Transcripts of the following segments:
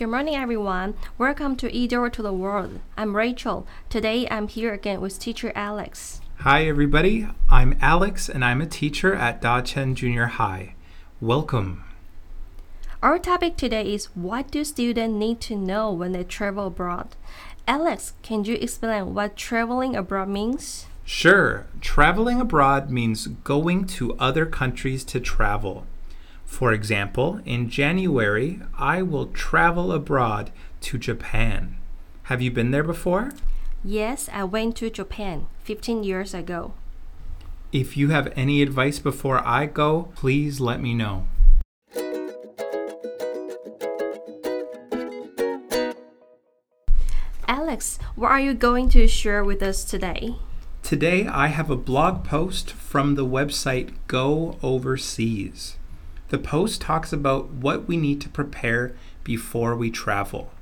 Good morning, everyone. Welcome to eDoor to the World. I'm Rachel. Today I'm here again with teacher Alex. Hi, everybody. I'm Alex, and I'm a teacher at Dachen Junior High. Welcome. Our topic today is what do students need to know when they travel abroad? Alex, can you explain what traveling abroad means? Sure, traveling abroad means going to other countries to travel. For example, in January, I will travel abroad to Japan. Have you been there before? Yes, I went to Japan 15 years ago. If you have any advice before I go, please let me know. Alex, what are you going to share with us today? Today, I have a blog post from the website Go Overseas. The post talks about what we need to prepare before we travel.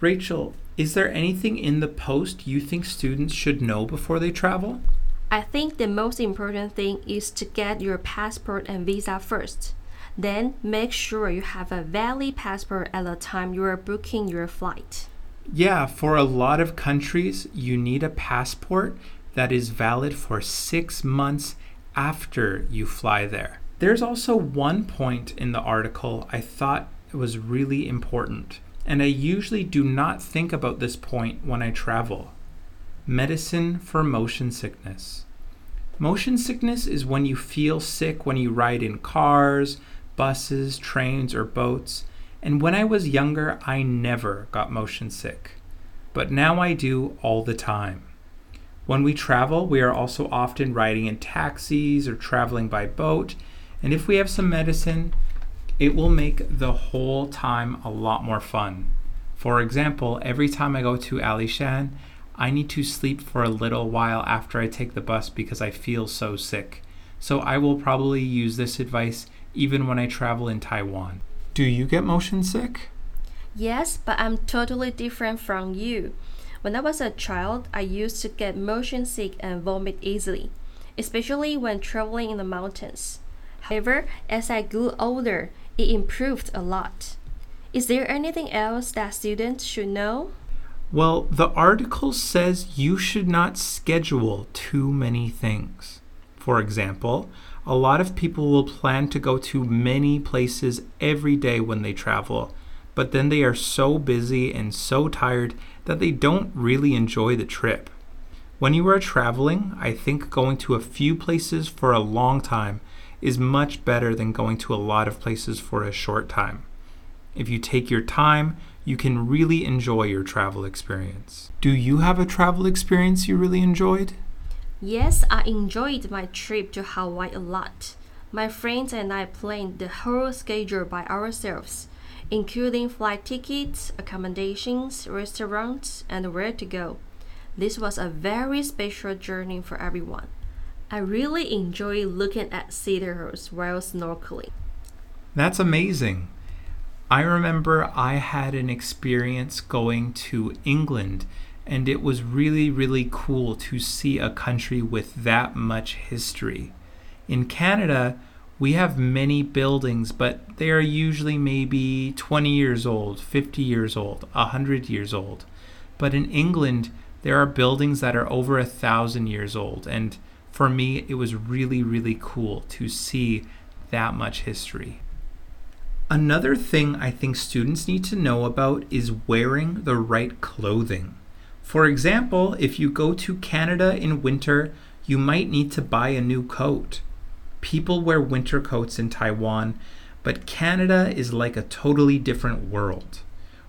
Rachel, is there anything in the post you think students should know before they travel? I think the most important thing is to get your passport and visa first. Then make sure you have a valid passport at the time you are booking your flight. Yeah, for a lot of countries, you need a passport that is valid for six months after you fly there. There's also one point in the article I thought was really important, and I usually do not think about this point when I travel medicine for motion sickness. Motion sickness is when you feel sick when you ride in cars, buses, trains, or boats. And when I was younger, I never got motion sick. But now I do all the time. When we travel, we are also often riding in taxis or traveling by boat. And if we have some medicine, it will make the whole time a lot more fun. For example, every time I go to Alishan, I need to sleep for a little while after I take the bus because I feel so sick. So I will probably use this advice even when I travel in Taiwan. Do you get motion sick? Yes, but I'm totally different from you. When I was a child, I used to get motion sick and vomit easily, especially when traveling in the mountains. However, as I grew older, it improved a lot. Is there anything else that students should know? Well, the article says you should not schedule too many things. For example, a lot of people will plan to go to many places every day when they travel, but then they are so busy and so tired that they don't really enjoy the trip. When you are traveling, I think going to a few places for a long time is much better than going to a lot of places for a short time. If you take your time, you can really enjoy your travel experience. Do you have a travel experience you really enjoyed? Yes, I enjoyed my trip to Hawaii a lot. My friends and I planned the whole schedule by ourselves, including flight tickets, accommodations, restaurants, and where to go. This was a very special journey for everyone. I really enjoy looking at cedars while snorkeling. That's amazing. I remember I had an experience going to England and it was really, really cool to see a country with that much history. In Canada, we have many buildings, but they are usually maybe 20 years old, 50 years old, 100 years old. But in England, there are buildings that are over a thousand years old. And for me, it was really, really cool to see that much history. Another thing I think students need to know about is wearing the right clothing. For example, if you go to Canada in winter, you might need to buy a new coat. People wear winter coats in Taiwan, but Canada is like a totally different world.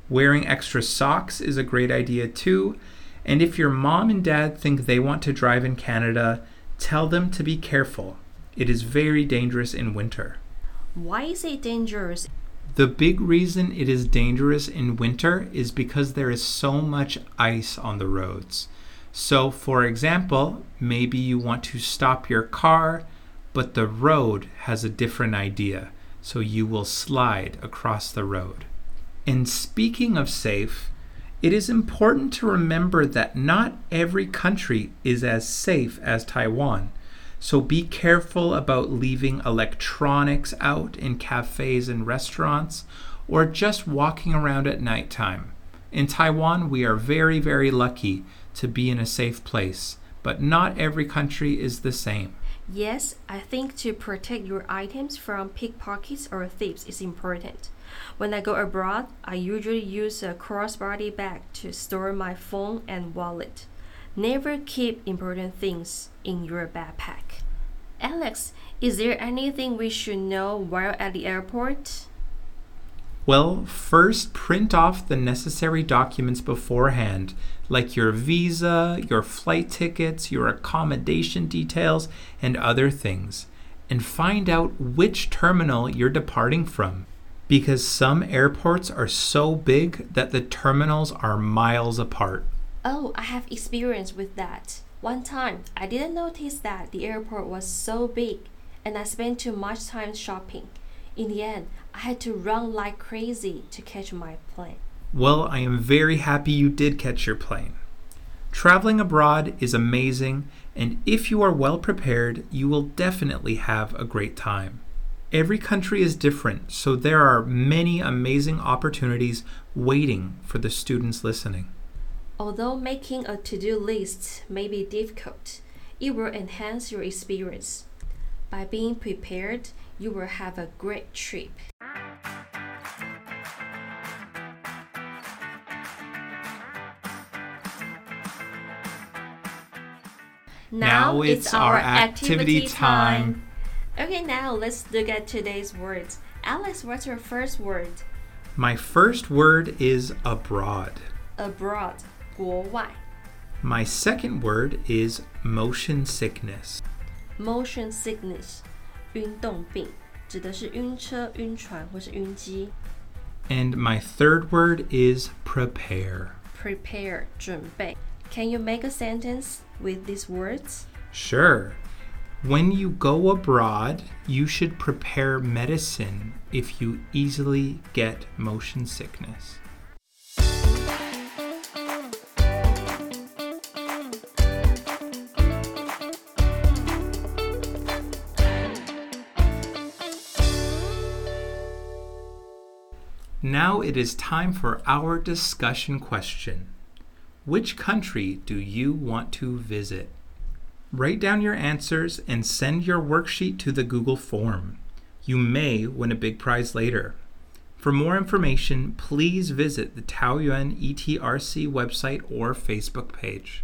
Wearing extra socks is a great idea too, and if your mom and dad think they want to drive in Canada, tell them to be careful. It is very dangerous in winter. Why is it dangerous? The big reason it is dangerous in winter is because there is so much ice on the roads. So, for example, maybe you want to stop your car, but the road has a different idea, so you will slide across the road. And speaking of safe, it is important to remember that not every country is as safe as Taiwan. So be careful about leaving electronics out in cafes and restaurants or just walking around at nighttime. In Taiwan, we are very, very lucky to be in a safe place, but not every country is the same. Yes, I think to protect your items from pickpockets or thieves is important. When I go abroad, I usually use a crossbody bag to store my phone and wallet. Never keep important things in your backpack. Alex, is there anything we should know while at the airport? Well, first print off the necessary documents beforehand, like your visa, your flight tickets, your accommodation details, and other things, and find out which terminal you're departing from. Because some airports are so big that the terminals are miles apart. Oh, I have experience with that. One time, I didn't notice that the airport was so big, and I spent too much time shopping. In the end, I had to run like crazy to catch my plane. Well, I am very happy you did catch your plane. Traveling abroad is amazing, and if you are well prepared, you will definitely have a great time. Every country is different, so there are many amazing opportunities waiting for the students listening. Although making a to do list may be difficult, it will enhance your experience. By being prepared, you will have a great trip. Now it's our activity time. Okay, now let's look at today's words. Alex, what's your first word? My first word is abroad. Abroad, 国外. My second word is motion sickness. Motion sickness, 晕动病，指的是晕车、晕船或是晕机。 And my third word is prepare. Prepare, 准备. Can you make a sentence With these words? Sure. When you go abroad, you should prepare medicine if you easily get motion sickness. Now it is time for our discussion question. Which country do you want to visit? Write down your answers and send your worksheet to the Google form. You may win a big prize later. For more information, please visit the Taoyuan ETRC website or Facebook page.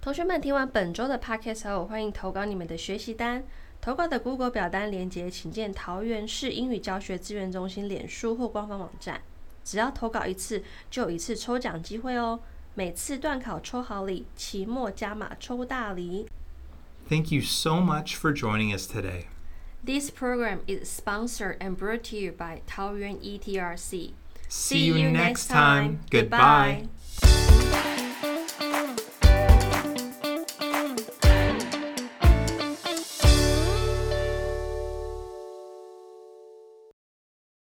同学们听完本周的 podcast 后，欢迎投稿你们的学习单。投稿的 Google 表单连接，请见桃园市英语教学资源中心脸书或官方网站。只要投稿一次，就有一次抽奖机会哦。 每次段考抽好礼，期末加码抽大礼。 Thank you so much for joining us today. This program is sponsored and brought to you by Taoyuan ETRC. See you next time. Goodbye.